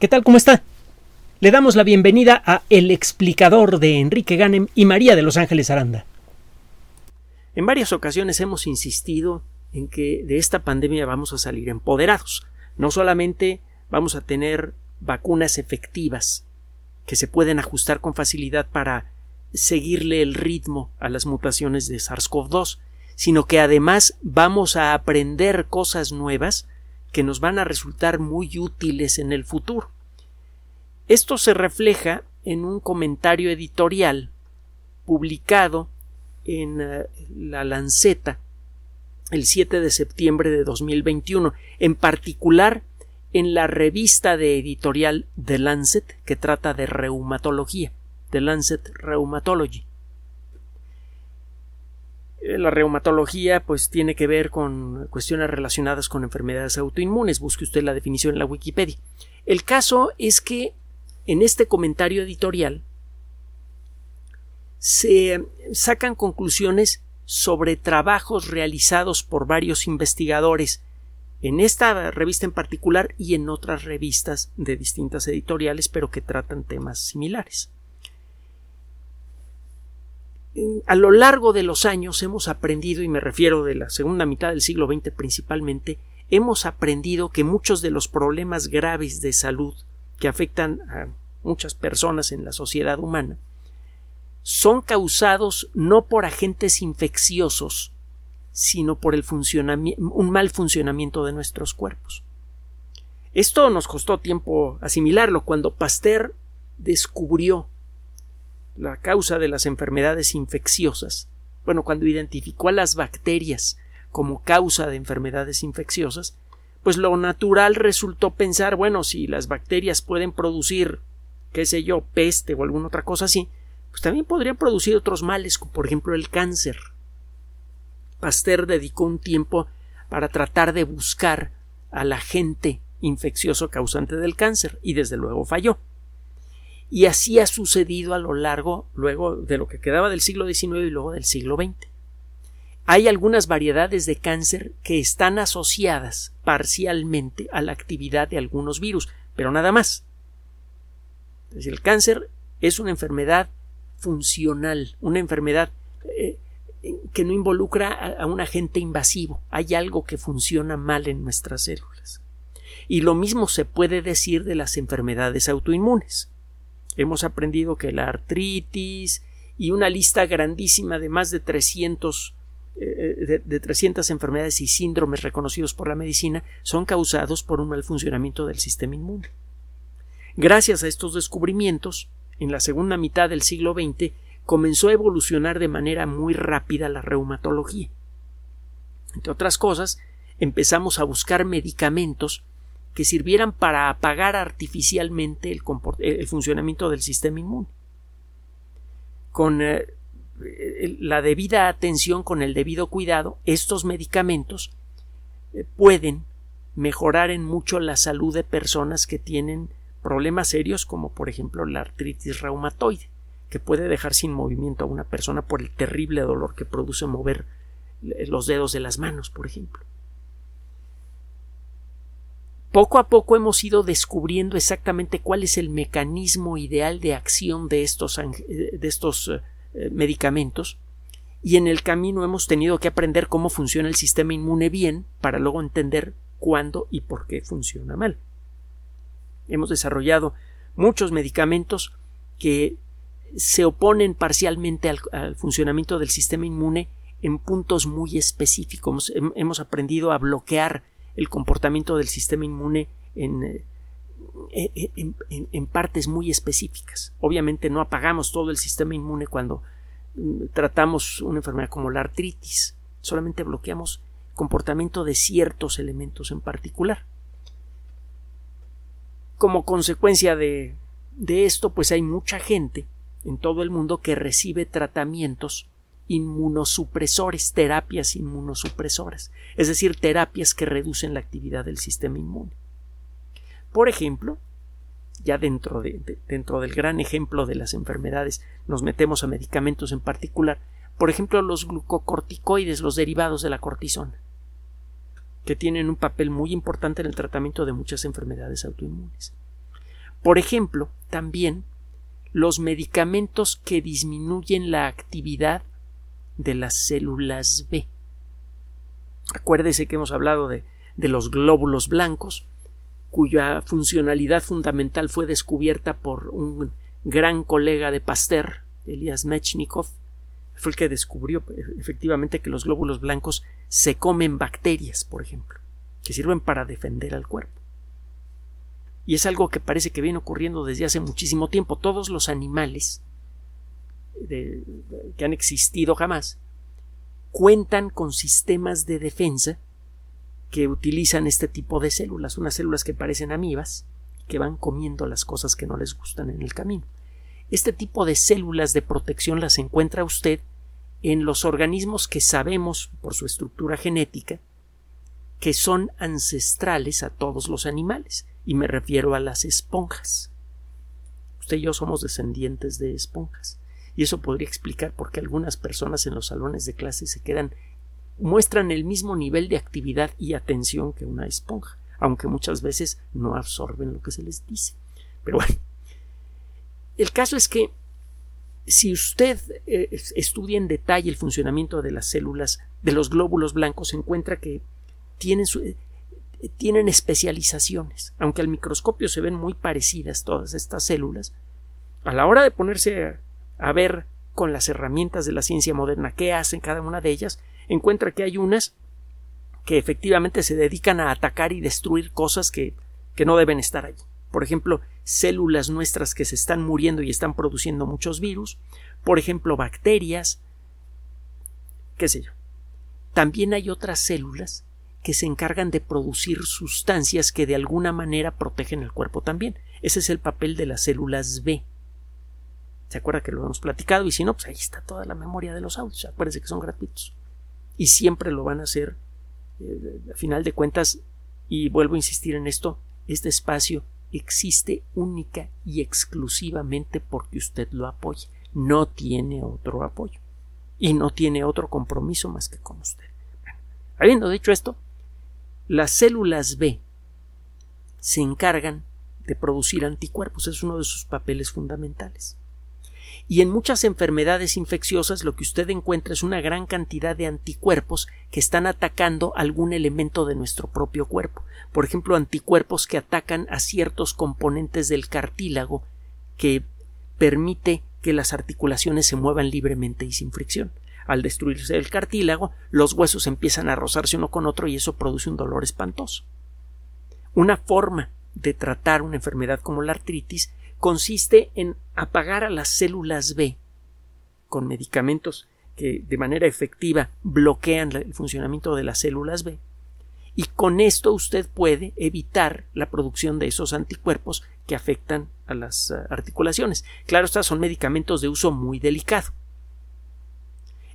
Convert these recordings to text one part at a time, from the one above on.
¿Qué tal? ¿Cómo está? Le damos la bienvenida a El explicador de Enrique Ganem y María de Los Ángeles Aranda. En varias ocasiones hemos insistido en que de esta pandemia vamos a salir empoderados. No solamente vamos a tener vacunas efectivas que se pueden ajustar con facilidad para seguirle el ritmo a las mutaciones de SARS-CoV-2, sino que además vamos a aprender cosas nuevas que nos van a resultar muy útiles en el futuro. Esto se refleja en un comentario editorial publicado en eh, la Lanceta el 7 de septiembre de 2021, en particular en la revista de editorial The Lancet que trata de reumatología, The Lancet Rheumatology. Eh, la reumatología pues tiene que ver con cuestiones relacionadas con enfermedades autoinmunes. Busque usted la definición en la Wikipedia. El caso es que en este comentario editorial se sacan conclusiones sobre trabajos realizados por varios investigadores en esta revista en particular y en otras revistas de distintas editoriales pero que tratan temas similares a lo largo de los años hemos aprendido, y me refiero de la segunda mitad del siglo XX principalmente, hemos aprendido que muchos de los problemas graves de salud que afectan a muchas personas en la sociedad humana son causados no por agentes infecciosos, sino por el un mal funcionamiento de nuestros cuerpos. Esto nos costó tiempo asimilarlo cuando Pasteur descubrió la causa de las enfermedades infecciosas. Bueno, cuando identificó a las bacterias como causa de enfermedades infecciosas, pues lo natural resultó pensar, bueno, si las bacterias pueden producir, qué sé yo, peste o alguna otra cosa así, pues también podrían producir otros males, como por ejemplo el cáncer. Pasteur dedicó un tiempo para tratar de buscar al agente infeccioso causante del cáncer y desde luego falló y así ha sucedido a lo largo luego de lo que quedaba del siglo XIX y luego del siglo XX. Hay algunas variedades de cáncer que están asociadas parcialmente a la actividad de algunos virus, pero nada más. el cáncer es una enfermedad funcional, una enfermedad eh, que no involucra a un agente invasivo. Hay algo que funciona mal en nuestras células. Y lo mismo se puede decir de las enfermedades autoinmunes. Hemos aprendido que la artritis y una lista grandísima de más de 300 eh, de, 300 enfermedades y síndromes reconocidos por la medicina son causados por un mal funcionamiento del sistema inmune. Gracias a estos descubrimientos, en la segunda mitad del siglo XX comenzó a evolucionar de manera muy rápida la reumatología. Entre otras cosas, empezamos a buscar medicamentos que sirvieran para apagar artificialmente el, funcionamiento del sistema inmune. Con eh, la debida atención, con el debido cuidado, estos medicamentos eh, pueden mejorar en mucho la salud de personas que tienen problemas serios como por ejemplo la artritis reumatoide, que puede dejar sin movimiento a una persona por el terrible dolor que produce mover eh, los dedos de las manos, por ejemplo poco a poco hemos ido descubriendo exactamente cuál es el mecanismo ideal de acción de estos, de estos eh, medicamentos y en el camino hemos tenido que aprender cómo funciona el sistema inmune bien para luego entender cuándo y por qué funciona mal. Hemos desarrollado muchos medicamentos que se oponen parcialmente al, al funcionamiento del sistema inmune en puntos muy específicos. Hemos aprendido a bloquear el comportamiento del sistema inmune eh, en, en, partes muy específicas. Obviamente no apagamos todo el sistema inmune cuando mm, tratamos una enfermedad como la artritis, solamente bloqueamos comportamiento de ciertos elementos en particular. Como consecuencia de, de esto, pues hay mucha gente en todo el mundo que recibe tratamientos inmunosupresores, terapias inmunosupresoras, es decir, terapias que reducen la actividad del sistema inmune. Por ejemplo, ya dentro, de, dentro del gran ejemplo de las enfermedades nos metemos a medicamentos en particular, por ejemplo, los glucocorticoides, los derivados de la cortisona, que tienen un papel muy importante en el tratamiento de muchas enfermedades autoinmunes. Por ejemplo, también los medicamentos que disminuyen la actividad de las células B. Acuérdese que hemos hablado de, de los glóbulos blancos, cuya funcionalidad fundamental fue descubierta por un gran colega de Pasteur, Elias Mechnikov, fue el que descubrió efectivamente que los glóbulos blancos se comen bacterias, por ejemplo, que sirven para defender al cuerpo. Y es algo que parece que viene ocurriendo desde hace muchísimo tiempo. Todos los animales que han existido jamás cuentan con sistemas de defensa que utilizan este tipo de células, unas células que parecen amibas, que van comiendo las cosas que no les gustan en el camino. Este tipo de células de protección las encuentra usted en los organismos que sabemos por su estructura genética que son ancestrales a todos los animales, y me refiero a las esponjas. Usted y yo somos descendientes de esponjas, y eso podría explicar por qué algunas personas en los salones de clase se quedan muestran el mismo nivel de actividad y atención que una esponja, aunque muchas veces no absorben lo que se les dice. Pero bueno, el caso es que si usted eh, estudia en detalle el funcionamiento de las células de los glóbulos blancos, encuentra que tienen, eh, tienen especializaciones. Aunque al microscopio se ven muy parecidas todas estas células, a la hora de ponerse a, ver con las herramientas de la ciencia moderna qué hacen cada una de ellas, encuentra que hay unas que efectivamente se dedican a atacar y destruir cosas que, que no deben estar allí. Por ejemplo, células nuestras que se están muriendo y están produciendo muchos virus, por ejemplo, bacterias, qué sé yo. También hay otras células que se encargan de producir sustancias que de alguna manera protegen el cuerpo también. Ese es el papel de las células B. ¿Se acuerda que lo hemos platicado? Y si no, pues ahí está toda la memoria de los audios. Acuérdense que son gratuitos. Y siempre lo van a hacer. Eh, a final de cuentas, y vuelvo a insistir en esto, este espacio existe única y exclusivamente porque usted lo apoya. No tiene otro apoyo. Y no tiene otro compromiso más que con usted. habiendo dicho esto, las células B se encargan de producir anticuerpos, es uno de sus papeles fundamentales. Y en muchas enfermedades infecciosas lo que usted encuentra es una gran cantidad de anticuerpos que están atacando algún elemento de nuestro propio cuerpo. Por ejemplo, anticuerpos que atacan a ciertos componentes del cartílago que permite que las articulaciones se muevan libremente y sin fricción. Al destruirse el cartílago, los huesos empiezan a rozarse uno con otro y eso produce un dolor espantoso. Una forma de tratar una enfermedad como la artritis consiste en apagar a las células B con medicamentos que de manera efectiva bloquean el funcionamiento de las células B y con esto usted puede evitar la producción de esos anticuerpos que afectan a las eh, articulaciones. Claro, estos son medicamentos de uso muy delicado.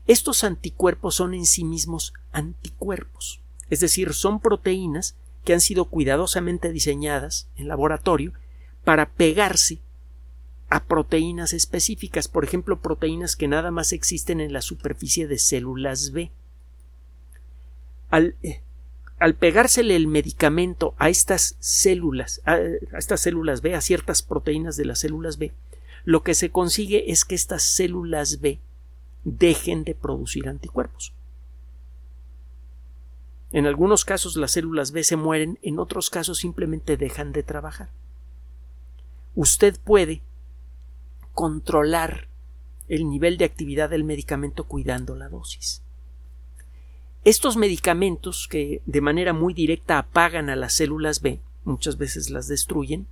Estos anticuerpos son en sí mismos anticuerpos, es decir, son proteínas que han sido cuidadosamente diseñadas en laboratorio para pegarse a proteínas específicas, por ejemplo, proteínas que nada más existen en la superficie de células B. Al, eh, al pegársele el medicamento a estas células, a, estas células B, a ciertas proteínas de las células B, lo que se consigue es que estas células B dejen de producir anticuerpos. En algunos casos las células B se mueren, en otros casos simplemente dejan de trabajar. Usted puede controlar el nivel de actividad del medicamento cuidando la dosis. Estos medicamentos que de manera muy directa apagan a las células B, muchas veces las destruyen,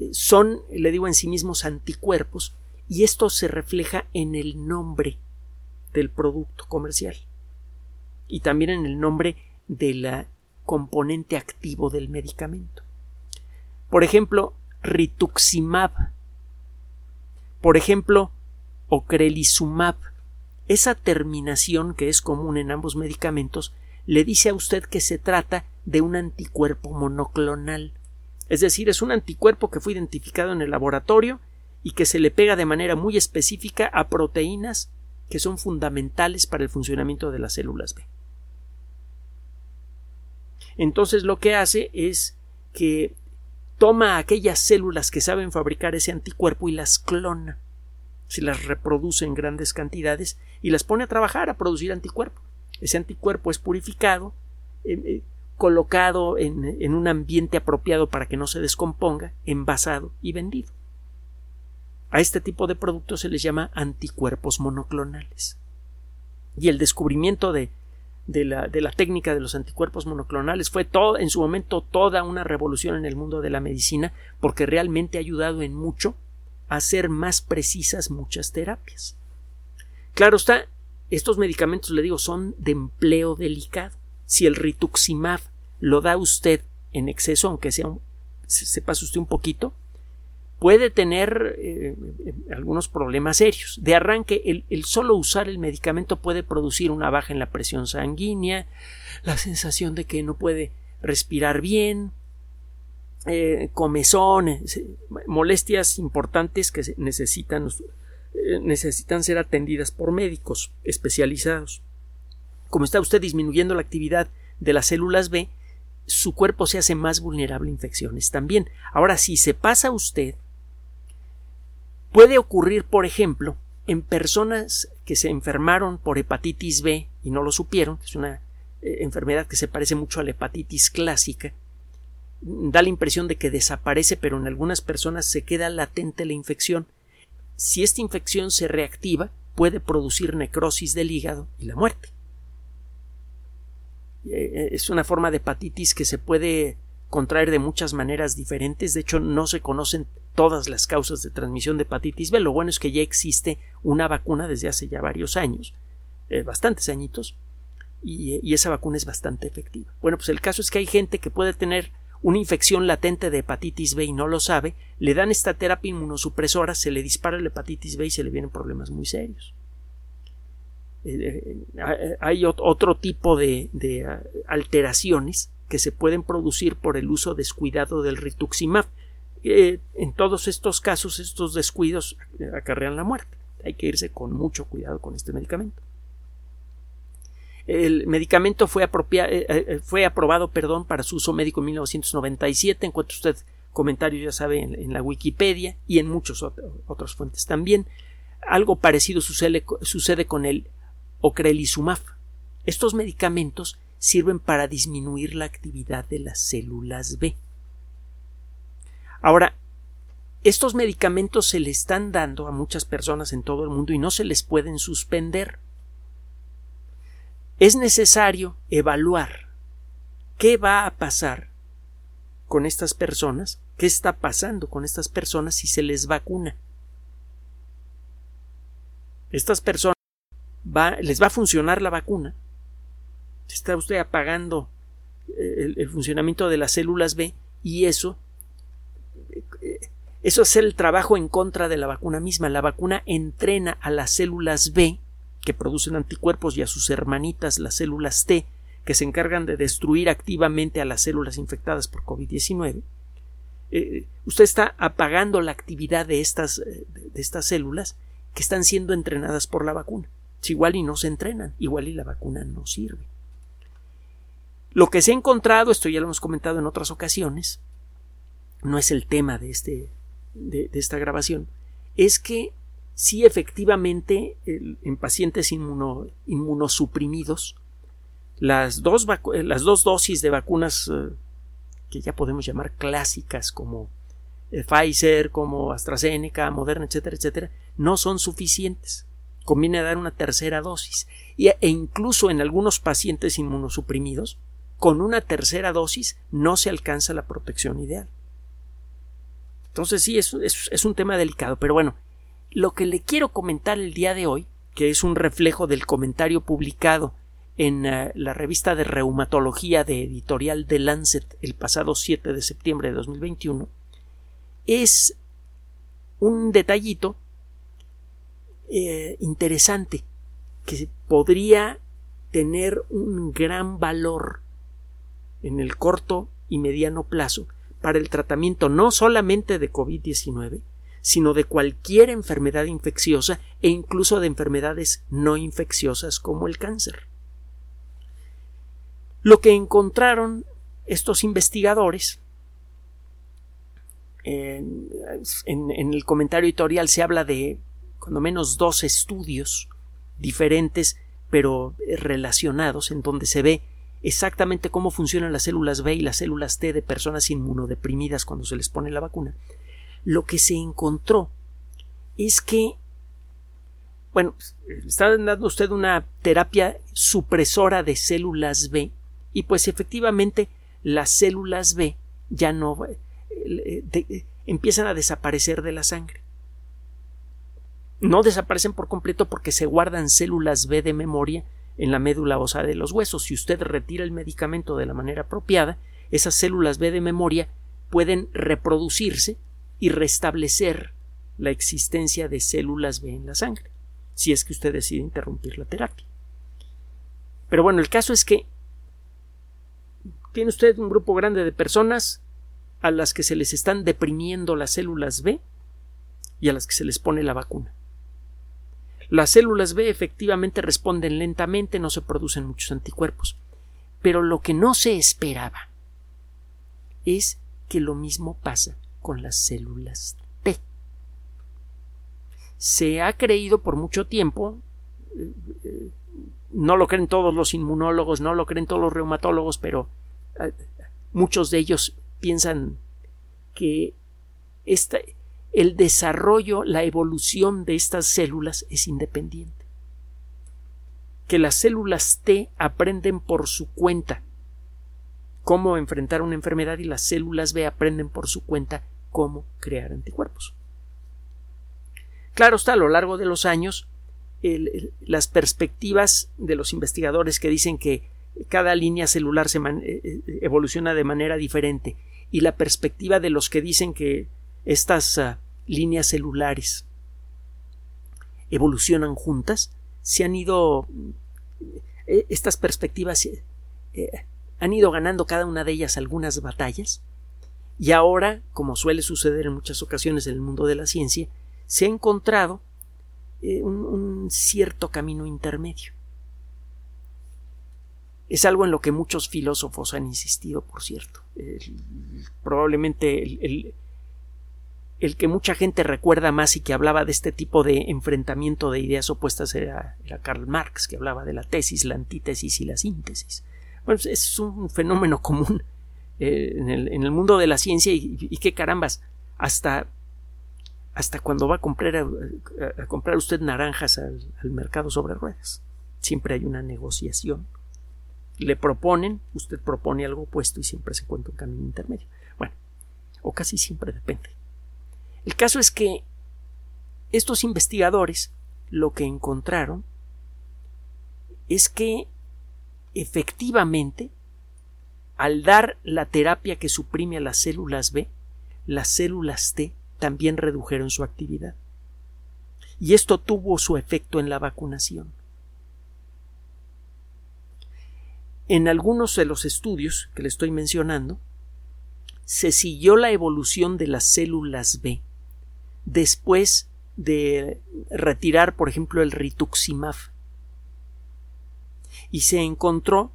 eh, son, le digo en sí mismos, anticuerpos y esto se refleja en el nombre del producto comercial y también en el nombre del componente activo del medicamento. Por ejemplo, rituximab. Por ejemplo, ocrelizumab. Esa terminación que es común en ambos medicamentos le dice a usted que se trata de un anticuerpo monoclonal. Es decir, es un anticuerpo que fue identificado en el laboratorio y que se le pega de manera muy específica a proteínas que son fundamentales para el funcionamiento de las células B. Entonces lo que hace es que toma aquellas células que saben fabricar ese anticuerpo y las clona. Se las reproduce en grandes cantidades y las pone a trabajar a producir anticuerpo. Ese anticuerpo es purificado, eh, eh, colocado en, un ambiente apropiado para que no se descomponga, envasado y vendido. A este tipo de productos se les llama anticuerpos monoclonales. Y el descubrimiento de, la, de la, técnica de los anticuerpos monoclonales fue todo, en su momento toda una revolución en el mundo de la medicina porque realmente ha ayudado en mucho a hacer más precisas muchas terapias. Claro está, estos medicamentos, le digo, son de empleo delicado si el rituximab lo da usted en exceso, aunque sea se pase usted un poquito, puede tener eh, algunos problemas serios. De arranque, el, solo usar el medicamento puede producir una baja en la presión sanguínea, la sensación de que no puede respirar bien, eh, comezones, molestias importantes que necesitan, eh, necesitan ser atendidas por médicos especializados como está usted disminuyendo la actividad de las células B, su cuerpo se hace más vulnerable a infecciones también. Ahora, si se pasa usted, puede ocurrir, por ejemplo, en personas que se enfermaron por hepatitis B y no lo supieron, es una eh, enfermedad que se parece mucho a la hepatitis clásica, da la impresión de que desaparece, pero en algunas personas se queda latente la infección. Si esta infección se reactiva, puede producir necrosis del hígado y la muerte. Eh, es una forma de hepatitis que se puede contraer de muchas maneras diferentes. De hecho, no se conocen todas las causas de transmisión de hepatitis B. Lo bueno es que ya existe una vacuna desde hace ya varios años, eh, bastantes añitos, y, esa vacuna es bastante efectiva. Bueno, pues el caso es que hay gente que puede tener una infección latente de hepatitis B y no lo sabe, le dan esta terapia inmunosupresora, se le dispara la hepatitis B y se le vienen problemas muy serios. Eh, eh, hay otro tipo de, ah, alteraciones que se pueden producir por el uso descuidado del rituximab. Eh, en todos estos casos, estos descuidos acarrean la muerte. Hay que irse con mucho cuidado con este medicamento. El medicamento fue, fue aprobado perdón, para su uso médico en 1997. Encuentra usted comentarios, ya sabe, en, la Wikipedia y en muchas otras fuentes también. Algo parecido sucede, sucede con el Ocrelizumab. Estos medicamentos sirven para disminuir la actividad de las células B. Ahora, estos medicamentos se le están dando a muchas personas en todo el mundo y no se les pueden suspender. Es necesario evaluar qué va a pasar con estas personas, qué está pasando con estas personas si se les vacuna. Estas personas les va a funcionar la vacuna. Está usted apagando eh, el, funcionamiento de las células B y eso eso es el trabajo en contra de la vacuna misma. La vacuna entrena a las células B que producen anticuerpos y a sus hermanitas las células T que se encargan de destruir activamente a las células infectadas por COVID-19. Eh, usted está apagando la actividad de estas, de estas células que están siendo entrenadas por la vacuna igual y no se entrenan, igual y la vacuna no sirve. Lo que se ha encontrado, esto ya lo hemos comentado en otras ocasiones, no es el tema de, este, de, esta grabación, es que si efectivamente en pacientes inmunosuprimidos las dos, las dos dosis de vacunas eh, que ya podemos llamar clásicas como eh, Pfizer, como AstraZeneca, Moderna, etcétera, etcétera, no son suficientes conviene dar una tercera dosis e incluso en algunos pacientes inmunosuprimidos con una tercera dosis no se alcanza la protección ideal. Entonces sí, es, un tema delicado, pero bueno, lo que le quiero comentar el día de hoy, que es un reflejo del comentario publicado en eh, la revista de reumatología de editorial de Lancet el pasado 7 de septiembre de 2021, es un detallito eh, interesante que podría tener un gran valor en el corto y mediano plazo para el tratamiento no solamente de COVID-19, sino de cualquier enfermedad infecciosa e incluso de enfermedades no infecciosas como el cáncer. Lo que encontraron estos investigadores en, el comentario editorial se habla de cuando menos dos estudios diferentes pero relacionados en donde se ve exactamente cómo funcionan las células B y las células T de personas inmunodeprimidas cuando se les pone la vacuna, lo que se encontró es que, bueno, está dando usted una terapia supresora de células B y pues efectivamente las células B ya no eh, empiezan a desaparecer de la sangre. No desaparecen por completo porque se guardan células B de memoria en la médula ósea de los huesos. Si usted retira el medicamento de la manera apropiada, esas células B de memoria pueden reproducirse y restablecer la existencia de células B en la sangre, si es que usted decide interrumpir la terapia. Pero bueno, el caso es que tiene usted un grupo grande de personas a las que se les están deprimiendo las células B y a las que se les pone la vacuna. Las células B efectivamente responden lentamente, no se producen muchos anticuerpos. Pero lo que no se esperaba es que lo mismo pasa con las células T. Se ha creído por mucho tiempo, eh, eh, no lo creen todos los inmunólogos, no lo creen todos los reumatólogos, pero eh, muchos de ellos piensan que esta, el desarrollo, la evolución de estas células es independiente. Que las células T aprenden por su cuenta cómo enfrentar una enfermedad y las células B aprenden por su cuenta cómo crear anticuerpos. Claro está, a lo largo de los años, las perspectivas de los investigadores que dicen que cada línea celular se eh, eh, evoluciona de manera diferente y la perspectiva de los que dicen que estas ah, líneas celulares evolucionan juntas, se han ido eh, estas perspectivas eh, han ido ganando cada una de ellas algunas batallas y ahora, como suele suceder en muchas ocasiones en el mundo de la ciencia, se ha encontrado eh, un, cierto camino intermedio. Es algo en lo que muchos filósofos han insistido, por cierto. probablemente el que mucha gente recuerda más y que hablaba de este tipo de enfrentamiento de ideas opuestas era, Karl Marx, que hablaba de la tesis, la antítesis y la síntesis. Bueno, es un fenómeno común eh, en, el, mundo de la ciencia y, qué carambas, hasta, hasta cuando va a comprar, a, comprar usted naranjas al, al mercado sobre ruedas. Siempre hay una negociación. Le proponen, usted propone algo opuesto y siempre se encuentra un camino intermedio. Bueno, o casi siempre depende. El caso es que estos investigadores lo que encontraron es que efectivamente al dar la terapia que suprime a las células B, las células T también redujeron su actividad. Y esto tuvo su efecto en la vacunación. En algunos de los estudios que le estoy mencionando, se siguió la evolución de las células B después de retirar, por ejemplo, el rituximab. Y se encontró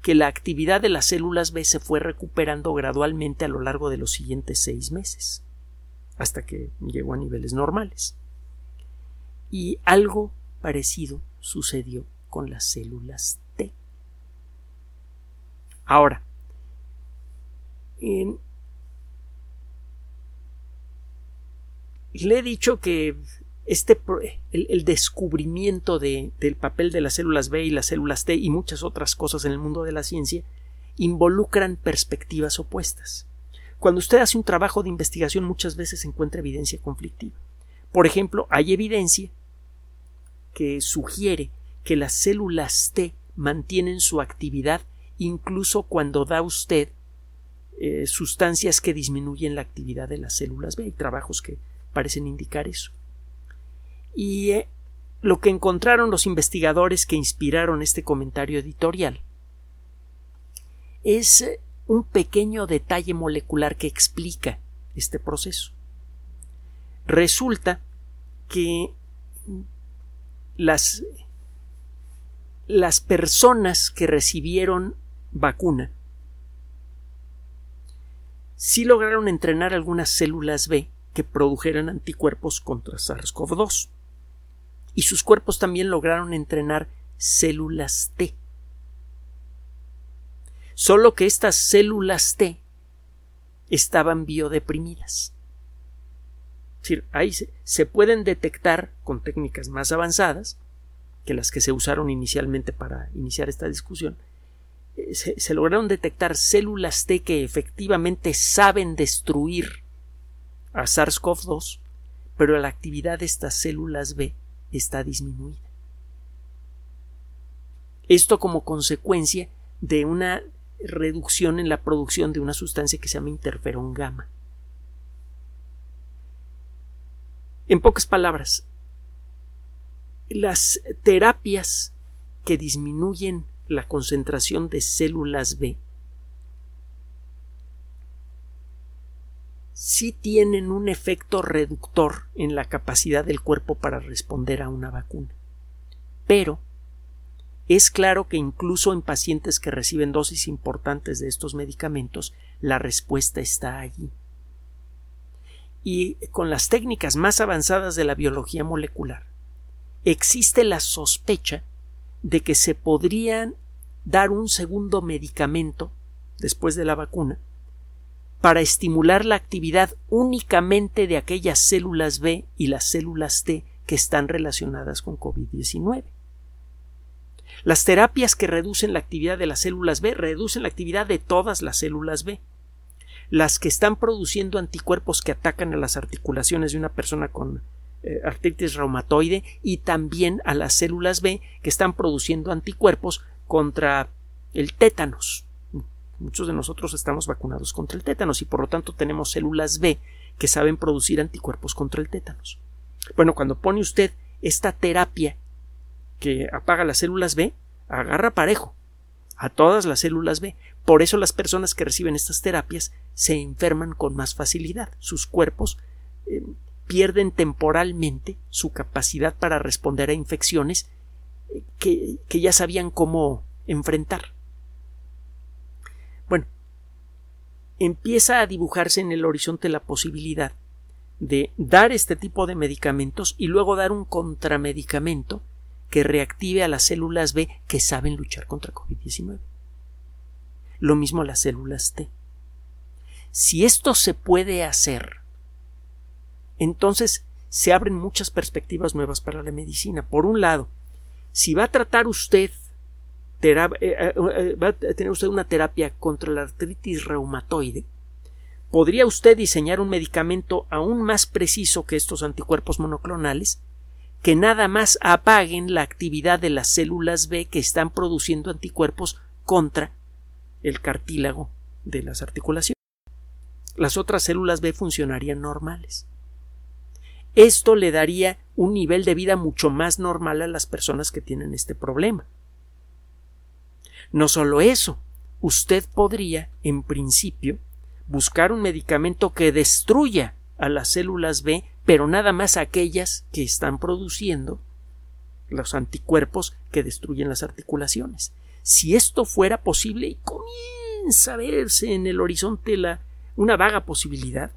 que la actividad de las células B se fue recuperando gradualmente a lo largo de los siguientes seis meses, hasta que llegó a niveles normales. Y algo parecido sucedió con las células T. Ahora, en le he dicho que este el, descubrimiento de, del papel de las células B y las células T y muchas otras cosas en el mundo de la ciencia involucran perspectivas opuestas. Cuando usted hace un trabajo de investigación muchas veces encuentra evidencia conflictiva. Por ejemplo, hay evidencia que sugiere que las células T mantienen su actividad incluso cuando da usted eh, sustancias que disminuyen la actividad de las células B. Hay trabajos que parecen indicar eso. Y eh, lo que encontraron los investigadores que inspiraron este comentario editorial es eh, un pequeño detalle molecular que explica este proceso. Resulta que las, las personas que recibieron vacuna sí lograron entrenar algunas células B que produjeran anticuerpos contra SARS-CoV-2. Y sus cuerpos también lograron entrenar células T. Solo que estas células T estaban biodeprimidas. Es decir, ahí se, pueden detectar con técnicas más avanzadas que las que se usaron inicialmente para iniciar esta discusión, eh, se, lograron detectar células T que efectivamente saben destruir a SARS-CoV-2, pero la actividad de estas células B está disminuida. Esto como consecuencia de una reducción en la producción de una sustancia que se llama interferón gamma. En pocas palabras, las terapias que disminuyen la concentración de células B sí tienen un efecto reductor en la capacidad del cuerpo para responder a una vacuna. Pero es claro que incluso en pacientes que reciben dosis importantes de estos medicamentos, la respuesta está allí. Y con las técnicas más avanzadas de la biología molecular, existe la sospecha de que se podrían dar un segundo medicamento después de la vacuna para estimular la actividad únicamente de aquellas células B y las células T que están relacionadas con COVID-19. Las terapias que reducen la actividad de las células B reducen la actividad de todas las células B. Las que están produciendo anticuerpos que atacan a las articulaciones de una persona con eh, artritis reumatoide y también a las células B que están produciendo anticuerpos contra el tétanos. Muchos de nosotros estamos vacunados contra el tétanos y por lo tanto tenemos células B que saben producir anticuerpos contra el tétanos. Bueno, cuando pone usted esta terapia que apaga las células B, agarra parejo a todas las células B. Por eso las personas que reciben estas terapias se enferman con más facilidad. Sus cuerpos eh, pierden temporalmente su capacidad para responder a infecciones eh, que, que ya sabían cómo enfrentar. Bueno, empieza a dibujarse en el horizonte la posibilidad de dar este tipo de medicamentos y luego dar un contramedicamento que reactive a las células B que saben luchar contra COVID-19. Lo mismo las células T. Si esto se puede hacer, entonces se abren muchas perspectivas nuevas para la medicina. Por un lado, si va a tratar usted va a tener usted una terapia contra la artritis reumatoide, podría usted diseñar un medicamento aún más preciso que estos anticuerpos monoclonales que nada más apaguen la actividad de las células B que están produciendo anticuerpos contra el cartílago de las articulaciones. Las otras células B funcionarían normales. Esto le daría un nivel de vida mucho más normal a las personas que tienen este problema. No solo eso, usted podría, en principio, buscar un medicamento que destruya a las células B pero nada más aquellas que están produciendo los anticuerpos que destruyen las articulaciones. Si esto fuera posible y comienza a verse en el horizonte la, una vaga posibilidad,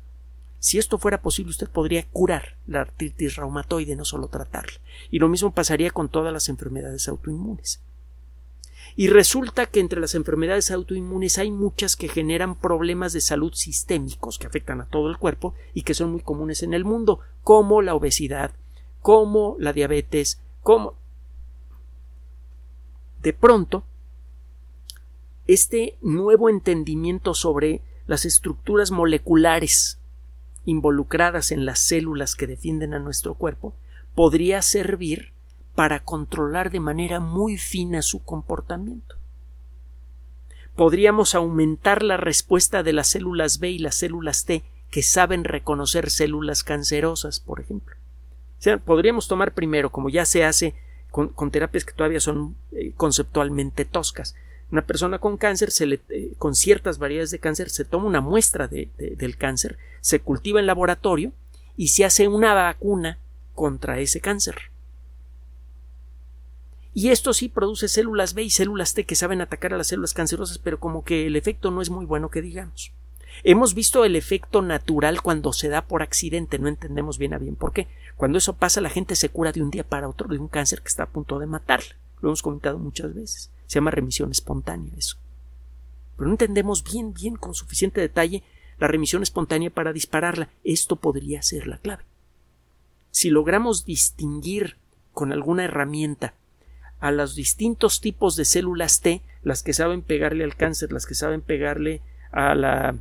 si esto fuera posible usted podría curar la artritis reumatoide, no solo tratarla. Y lo mismo pasaría con todas las enfermedades autoinmunes. Y resulta que entre las enfermedades autoinmunes hay muchas que generan problemas de salud sistémicos que afectan a todo el cuerpo y que son muy comunes en el mundo, como la obesidad, como la diabetes, como de pronto este nuevo entendimiento sobre las estructuras moleculares involucradas en las células que defienden a nuestro cuerpo podría servir para controlar de manera muy fina su comportamiento. Podríamos aumentar la respuesta de las células B y las células T que saben reconocer células cancerosas, por ejemplo. Podríamos tomar primero, como ya se hace con, terapias que todavía son eh, conceptualmente toscas. Una persona con cáncer, se le, eh, con ciertas variedades de cáncer, se toma una muestra del cáncer, se cultiva en laboratorio y se hace una vacuna contra ese cáncer. Y esto sí produce células B y células T que saben atacar a las células cancerosas, pero como que el efecto no es muy bueno que digamos. Hemos visto el efecto natural cuando se da por accidente, no entendemos bien a bien por qué. Cuando eso pasa, la gente se cura de un día para otro de un cáncer que está a punto de matarla. Lo hemos comentado muchas veces. Se llama remisión espontánea eso. Pero no entendemos bien, bien, con suficiente detalle, la remisión espontánea para dispararla. Esto podría ser la clave. Si logramos distinguir con alguna herramienta a los distintos tipos de células T, las que saben pegarle al cáncer, las que saben pegarle a la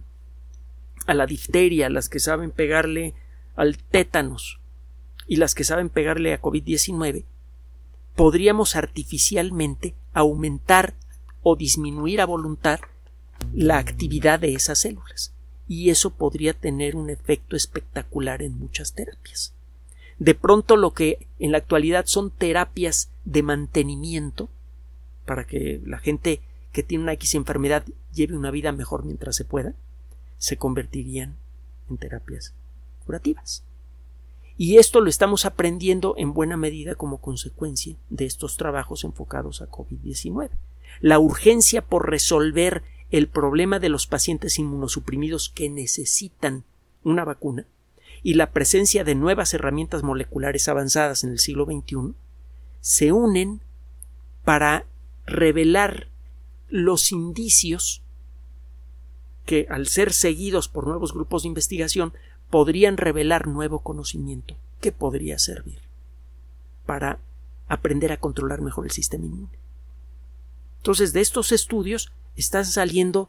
a la difteria, las que saben pegarle al tétanos y las que saben pegarle a COVID-19, podríamos artificialmente aumentar o disminuir a voluntad la actividad de esas células. Y eso podría tener un efecto espectacular en muchas terapias. De pronto lo que en la actualidad son terapias de mantenimiento para que la gente que tiene una X enfermedad lleve una vida mejor mientras se pueda, se convertirían en terapias curativas. Y esto lo estamos aprendiendo en buena medida como consecuencia de estos trabajos enfocados a COVID-19. La urgencia por resolver el problema de los pacientes inmunosuprimidos que necesitan una vacuna y la presencia de nuevas herramientas moleculares avanzadas en el siglo XXI se unen para revelar los indicios que, al ser seguidos por nuevos grupos de investigación, podrían revelar nuevo conocimiento que podría servir para aprender a controlar mejor el sistema inmune. Entonces, de estos estudios están saliendo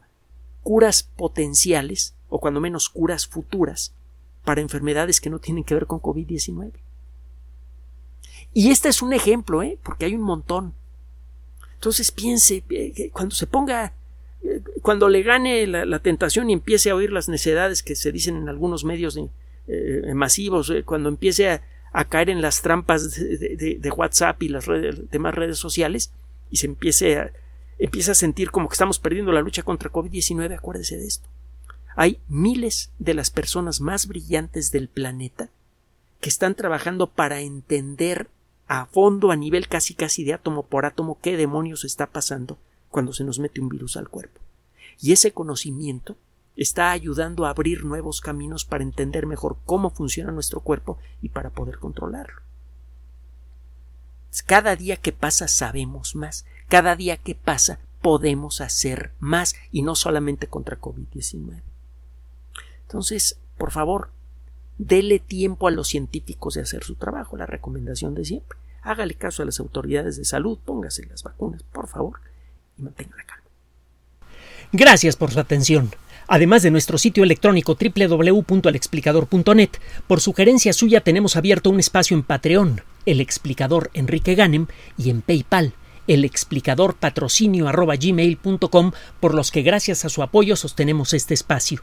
curas potenciales, o cuando menos curas futuras, para enfermedades que no tienen que ver con COVID-19. Y este es un ejemplo, ¿eh? porque hay un montón. Entonces piense, eh, cuando se ponga cuando le gane la, tentación y empiece a oír las necedades que se dicen en algunos medios eh, masivos, eh, cuando empiece a, caer en las trampas de, WhatsApp y las demás redes sociales y se empiece empieza a sentir como que estamos perdiendo la lucha contra COVID-19, acuérdese de esto. Hay miles de las personas más brillantes del planeta que están trabajando para entender a fondo, a nivel casi casi de átomo por átomo, qué demonios está pasando cuando se nos mete un virus al cuerpo. Y ese conocimiento está ayudando a abrir nuevos caminos para entender mejor cómo funciona nuestro cuerpo y para poder controlarlo. Cada día que pasa sabemos más, cada día que pasa podemos hacer más y no solamente contra COVID-19. Entonces, por favor, dele tiempo a los científicos de hacer su trabajo, la recomendación de siempre. Hágale caso a las autoridades de salud, póngase las vacunas, por favor, y mantenga la calma. Gracias por su atención. Además de nuestro sitio electrónico www.alexplicador.net, por sugerencia suya tenemos abierto un espacio en Patreon, el explicador Enrique Ganem, y en PayPal, el explicador patrocinio por los que gracias a su apoyo sostenemos este espacio.